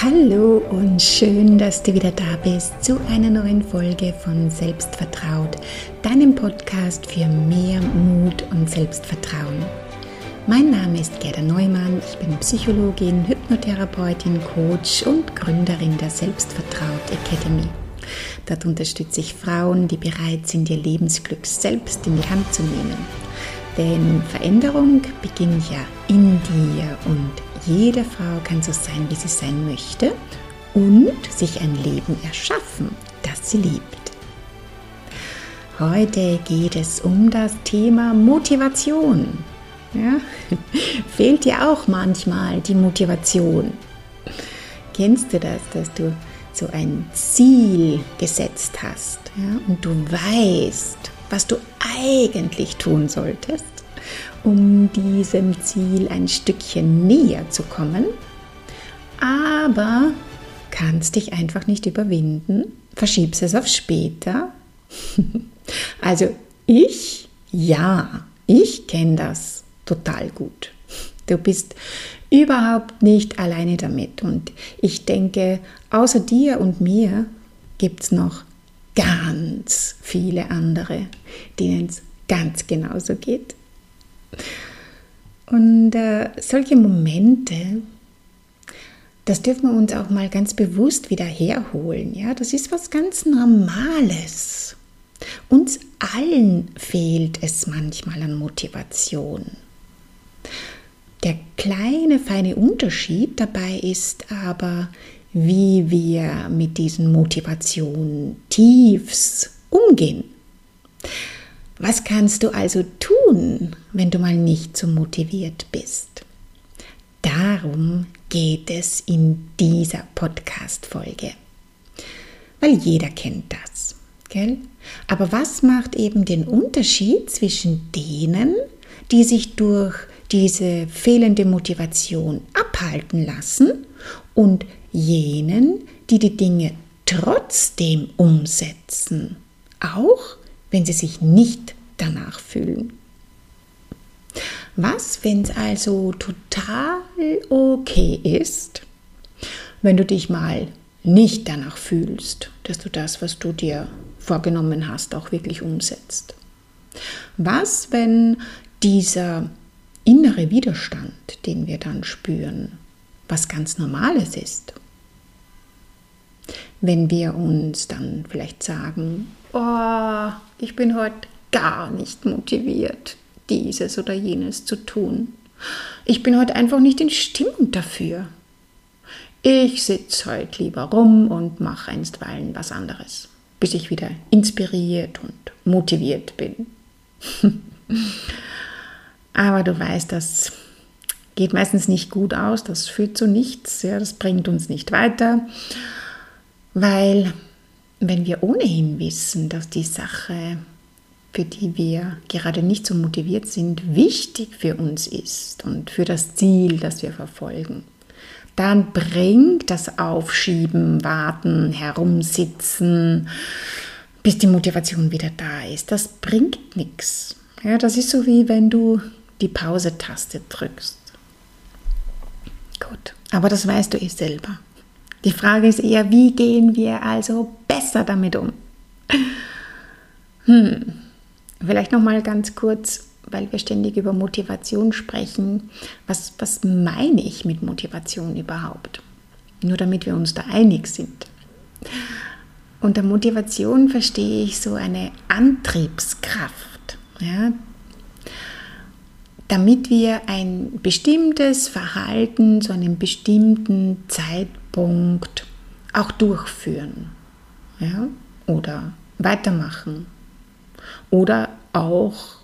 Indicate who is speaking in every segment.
Speaker 1: Hallo und schön, dass du wieder da bist zu einer neuen Folge von Selbstvertraut, deinem Podcast für mehr Mut und Selbstvertrauen. Mein Name ist Gerda Neumann, ich bin Psychologin, Hypnotherapeutin, Coach und Gründerin der Selbstvertraut Academy. Dort unterstütze ich Frauen, die bereit sind, ihr Lebensglück selbst in die Hand zu nehmen. Denn Veränderung beginnt ja in dir und jede Frau kann so sein, wie sie sein möchte und sich ein Leben erschaffen, das sie liebt. Heute geht es um das Thema Motivation. Ja? Fehlt dir auch manchmal die Motivation? Kennst du das, dass du so ein Ziel gesetzt hast ja? und du weißt, was du eigentlich tun solltest, um diesem Ziel ein Stückchen näher zu kommen, aber kannst dich einfach nicht überwinden, verschiebst es auf später. also ich, ja, ich kenne das total gut. Du bist überhaupt nicht alleine damit und ich denke, außer dir und mir gibt es noch ganz viele andere, denen es ganz genauso geht. Und äh, solche Momente, das dürfen wir uns auch mal ganz bewusst wieder herholen. Ja? Das ist was ganz Normales. Uns allen fehlt es manchmal an Motivation. Der kleine, feine Unterschied dabei ist aber, wie wir mit diesen Motivationen Tiefs umgehen. Was kannst du also tun, wenn du mal nicht so motiviert bist? Darum geht es in dieser Podcast-Folge. Weil jeder kennt das, gell? Aber was macht eben den Unterschied zwischen denen, die sich durch diese fehlende Motivation abhalten lassen und jenen, die die Dinge trotzdem umsetzen, auch wenn sie sich nicht danach fühlen. Was, wenn es also total okay ist, wenn du dich mal nicht danach fühlst, dass du das, was du dir vorgenommen hast, auch wirklich umsetzt? Was, wenn dieser innere Widerstand, den wir dann spüren, was ganz Normales ist? Wenn wir uns dann vielleicht sagen, oh, ich bin heute gar nicht motiviert, dieses oder jenes zu tun. Ich bin heute einfach nicht in Stimmung dafür. Ich sitze heute lieber rum und mache einstweilen was anderes, bis ich wieder inspiriert und motiviert bin. Aber du weißt, das geht meistens nicht gut aus, das führt zu nichts, ja, das bringt uns nicht weiter, weil wenn wir ohnehin wissen, dass die Sache, für die wir gerade nicht so motiviert sind, wichtig für uns ist und für das Ziel, das wir verfolgen, dann bringt das Aufschieben, Warten, Herumsitzen, bis die Motivation wieder da ist, das bringt nichts. Ja, das ist so wie wenn du die Pause-Taste drückst. Gut, aber das weißt du eh selber. Die Frage ist eher, wie gehen wir also besser damit um? Hm. Vielleicht noch mal ganz kurz, weil wir ständig über Motivation sprechen. Was, was meine ich mit Motivation überhaupt? Nur damit wir uns da einig sind. Unter Motivation verstehe ich so eine Antriebskraft, ja, damit wir ein bestimmtes Verhalten zu einem bestimmten Zeitpunkt auch durchführen ja? oder weitermachen oder auch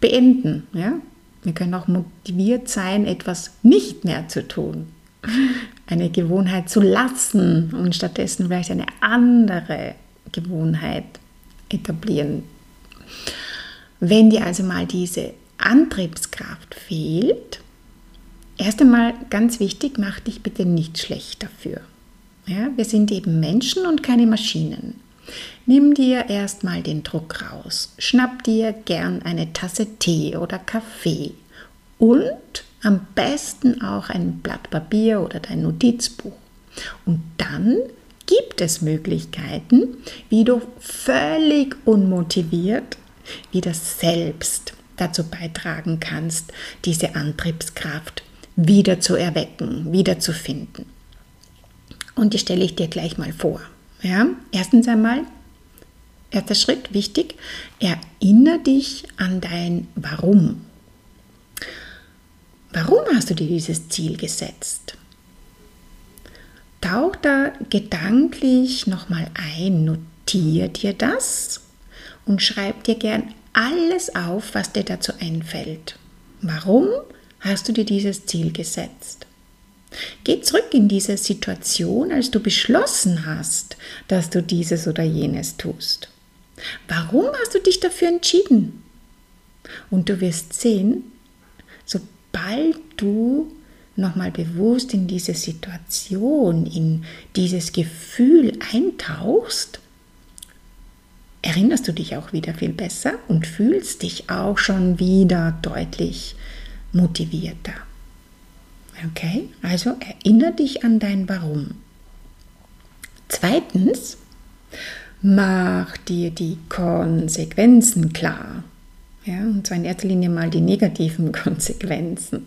Speaker 1: beenden. Ja? Wir können auch motiviert sein, etwas nicht mehr zu tun, eine Gewohnheit zu lassen und stattdessen vielleicht eine andere Gewohnheit etablieren. Wenn dir also mal diese Antriebskraft fehlt, erst einmal ganz wichtig, mach dich bitte nicht schlecht dafür. Ja, wir sind eben Menschen und keine Maschinen. Nimm dir erstmal den Druck raus. Schnapp dir gern eine Tasse Tee oder Kaffee und am besten auch ein Blatt Papier oder dein Notizbuch. Und dann gibt es Möglichkeiten, wie du völlig unmotiviert wieder selbst dazu beitragen kannst, diese Antriebskraft wieder zu erwecken, wieder zu finden. Und die stelle ich dir gleich mal vor. Ja? Erstens einmal, erster Schritt, wichtig, erinnere dich an dein Warum. Warum hast du dir dieses Ziel gesetzt? Tauch da gedanklich nochmal ein, notiere dir das und schreib dir gern alles auf, was dir dazu einfällt. Warum hast du dir dieses Ziel gesetzt? Geh zurück in diese Situation, als du beschlossen hast, dass du dieses oder jenes tust. Warum hast du dich dafür entschieden? Und du wirst sehen, sobald du nochmal bewusst in diese Situation, in dieses Gefühl eintauchst, erinnerst du dich auch wieder viel besser und fühlst dich auch schon wieder deutlich motivierter. Okay, also erinnere dich an dein Warum. Zweitens, mach dir die Konsequenzen klar. Ja, und zwar in erster Linie mal die negativen Konsequenzen.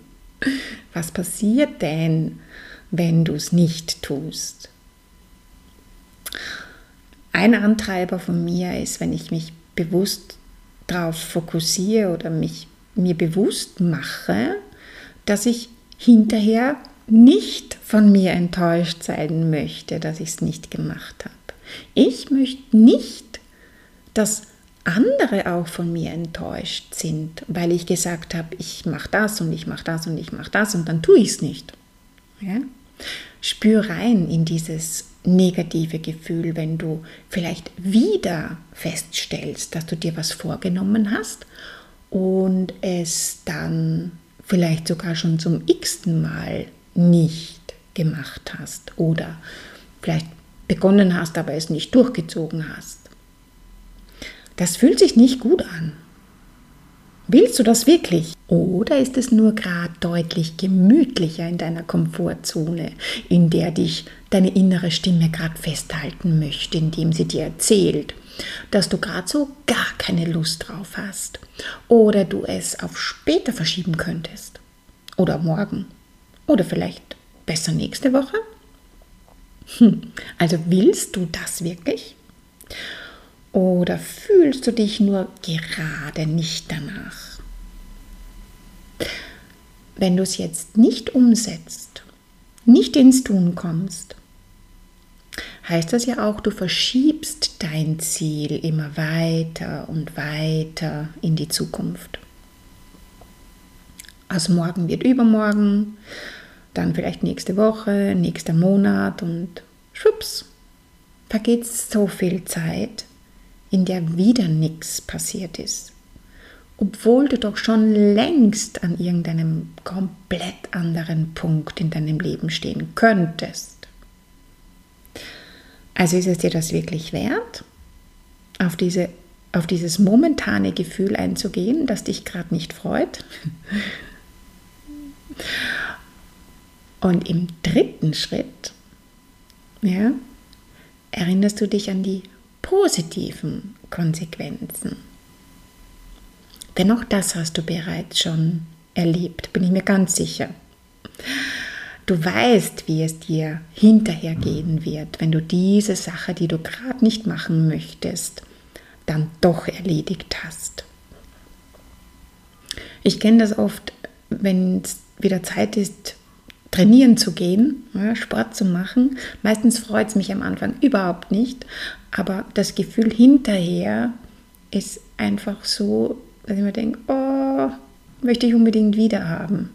Speaker 1: Was passiert denn, wenn du es nicht tust? Ein Antreiber von mir ist, wenn ich mich bewusst darauf fokussiere oder mich mir bewusst mache, dass ich hinterher nicht von mir enttäuscht sein möchte, dass ich es nicht gemacht habe. Ich möchte nicht, dass andere auch von mir enttäuscht sind, weil ich gesagt habe, ich mache das und ich mache das und ich mache das und dann tue ich es nicht. Ja? Spür rein in dieses negative Gefühl, wenn du vielleicht wieder feststellst, dass du dir was vorgenommen hast und es dann vielleicht sogar schon zum x-ten Mal nicht gemacht hast oder vielleicht begonnen hast, aber es nicht durchgezogen hast. Das fühlt sich nicht gut an. Willst du das wirklich? Oder ist es nur gerade deutlich gemütlicher in deiner Komfortzone, in der dich deine innere Stimme gerade festhalten möchte, indem sie dir erzählt, dass du gerade so gar keine Lust drauf hast oder du es auf später verschieben könntest oder morgen oder vielleicht besser nächste Woche? Hm. Also willst du das wirklich? Oder fühlst du dich nur gerade nicht danach? Wenn du es jetzt nicht umsetzt, nicht ins Tun kommst, heißt das ja auch, du verschiebst dein Ziel immer weiter und weiter in die Zukunft. Aus morgen wird übermorgen, dann vielleicht nächste Woche, nächster Monat und schwupps, vergeht so viel Zeit, in der wieder nichts passiert ist, obwohl du doch schon längst an irgendeinem komplett anderen Punkt in deinem Leben stehen könntest. Also ist es dir das wirklich wert, auf, diese, auf dieses momentane Gefühl einzugehen, das dich gerade nicht freut? Und im dritten Schritt ja, erinnerst du dich an die positiven Konsequenzen. Denn auch das hast du bereits schon erlebt, bin ich mir ganz sicher. Du weißt, wie es dir hinterher gehen wird, wenn du diese Sache, die du gerade nicht machen möchtest, dann doch erledigt hast. Ich kenne das oft, wenn es wieder Zeit ist, trainieren zu gehen, Sport zu machen. Meistens freut es mich am Anfang überhaupt nicht, aber das Gefühl hinterher ist einfach so, dass ich mir denke, oh, möchte ich unbedingt wieder haben.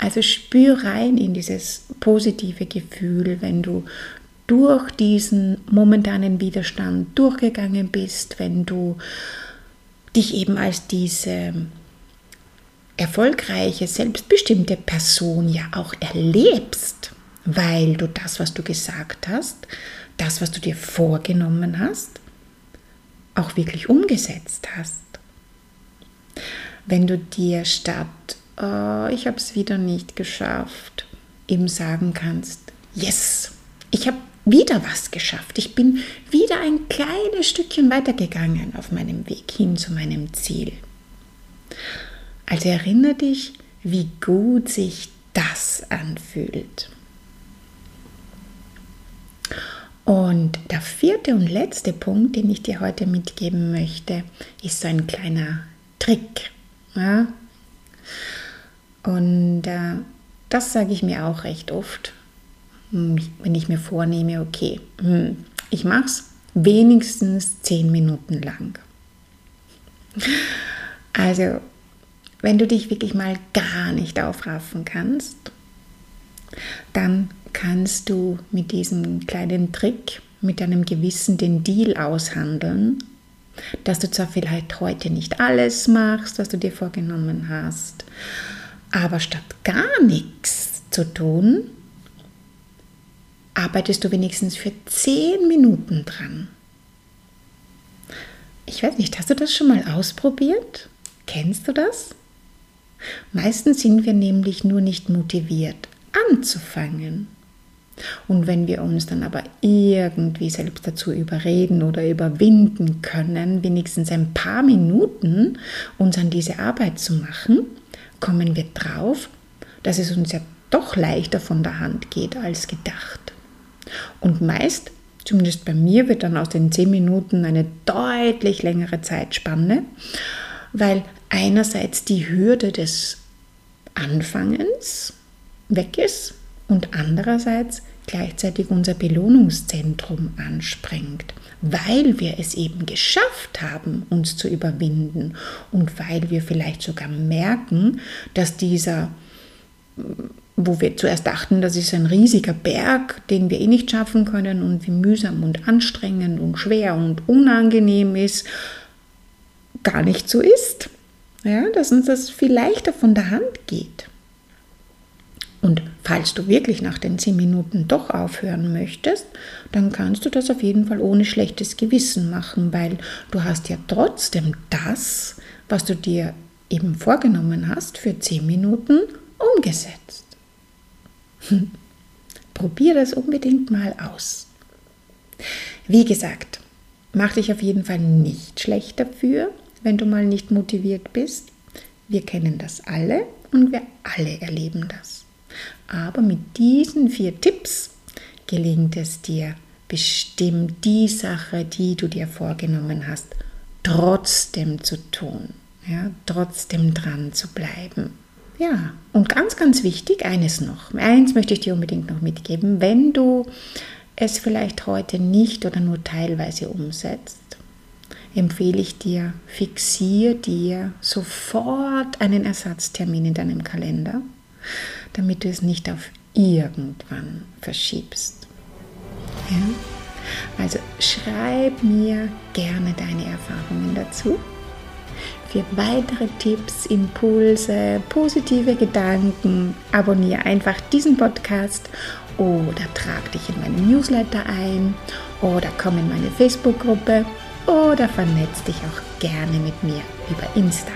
Speaker 1: Also spür rein in dieses positive Gefühl, wenn du durch diesen momentanen Widerstand durchgegangen bist, wenn du dich eben als diese erfolgreiche, selbstbestimmte Person ja auch erlebst, weil du das, was du gesagt hast, das, was du dir vorgenommen hast, auch wirklich umgesetzt hast. Wenn du dir statt, oh, ich habe es wieder nicht geschafft, eben sagen kannst, yes, ich habe wieder was geschafft. Ich bin wieder ein kleines Stückchen weitergegangen auf meinem Weg hin zu meinem Ziel. Also erinnere dich, wie gut sich das anfühlt. Und der vierte und letzte Punkt, den ich dir heute mitgeben möchte, ist so ein kleiner Trick. Ja? Und äh, das sage ich mir auch recht oft, wenn ich mir vornehme, okay, hm, ich mache es wenigstens zehn Minuten lang. Also, wenn du dich wirklich mal gar nicht aufraffen kannst, dann kannst du mit diesem kleinen Trick, mit deinem Gewissen den Deal aushandeln, dass du zwar vielleicht heute nicht alles machst, was du dir vorgenommen hast, aber statt gar nichts zu tun, arbeitest du wenigstens für zehn Minuten dran. Ich weiß nicht, hast du das schon mal ausprobiert? Kennst du das? Meistens sind wir nämlich nur nicht motiviert anzufangen. Und wenn wir uns dann aber irgendwie selbst dazu überreden oder überwinden können, wenigstens ein paar Minuten uns an diese Arbeit zu machen, kommen wir drauf, dass es uns ja doch leichter von der Hand geht als gedacht. Und meist, zumindest bei mir, wird dann aus den zehn Minuten eine deutlich längere Zeitspanne, weil einerseits die Hürde des Anfangens weg ist und andererseits gleichzeitig unser Belohnungszentrum anspringt, weil wir es eben geschafft haben, uns zu überwinden und weil wir vielleicht sogar merken, dass dieser, wo wir zuerst dachten, das ist ein riesiger Berg, den wir eh nicht schaffen können und wie mühsam und anstrengend und schwer und unangenehm ist, gar nicht so ist. Ja, dass uns das viel leichter von der Hand geht. Und falls du wirklich nach den 10 Minuten doch aufhören möchtest, dann kannst du das auf jeden Fall ohne schlechtes Gewissen machen, weil du hast ja trotzdem das, was du dir eben vorgenommen hast, für 10 Minuten umgesetzt. Hm. Probier das unbedingt mal aus. Wie gesagt, mach dich auf jeden Fall nicht schlecht dafür, wenn du mal nicht motiviert bist. Wir kennen das alle und wir alle erleben das. Aber mit diesen vier Tipps gelingt es dir bestimmt die Sache, die du dir vorgenommen hast, trotzdem zu tun, ja, trotzdem dran zu bleiben. Ja, und ganz, ganz wichtig, eines noch. Eins möchte ich dir unbedingt noch mitgeben. Wenn du es vielleicht heute nicht oder nur teilweise umsetzt, empfehle ich dir, fixier dir sofort einen Ersatztermin in deinem Kalender damit du es nicht auf irgendwann verschiebst. Ja? Also schreib mir gerne deine Erfahrungen dazu. Für weitere Tipps, Impulse, positive Gedanken, abonniere einfach diesen Podcast oder trag dich in meinen Newsletter ein oder komm in meine Facebook-Gruppe oder vernetz dich auch gerne mit mir über Insta.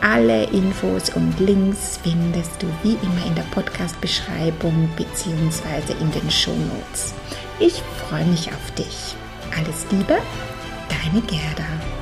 Speaker 1: Alle Infos und Links findest du wie immer in der Podcast-Beschreibung bzw. in den Shownotes. Ich freue mich auf dich. Alles Liebe, deine Gerda.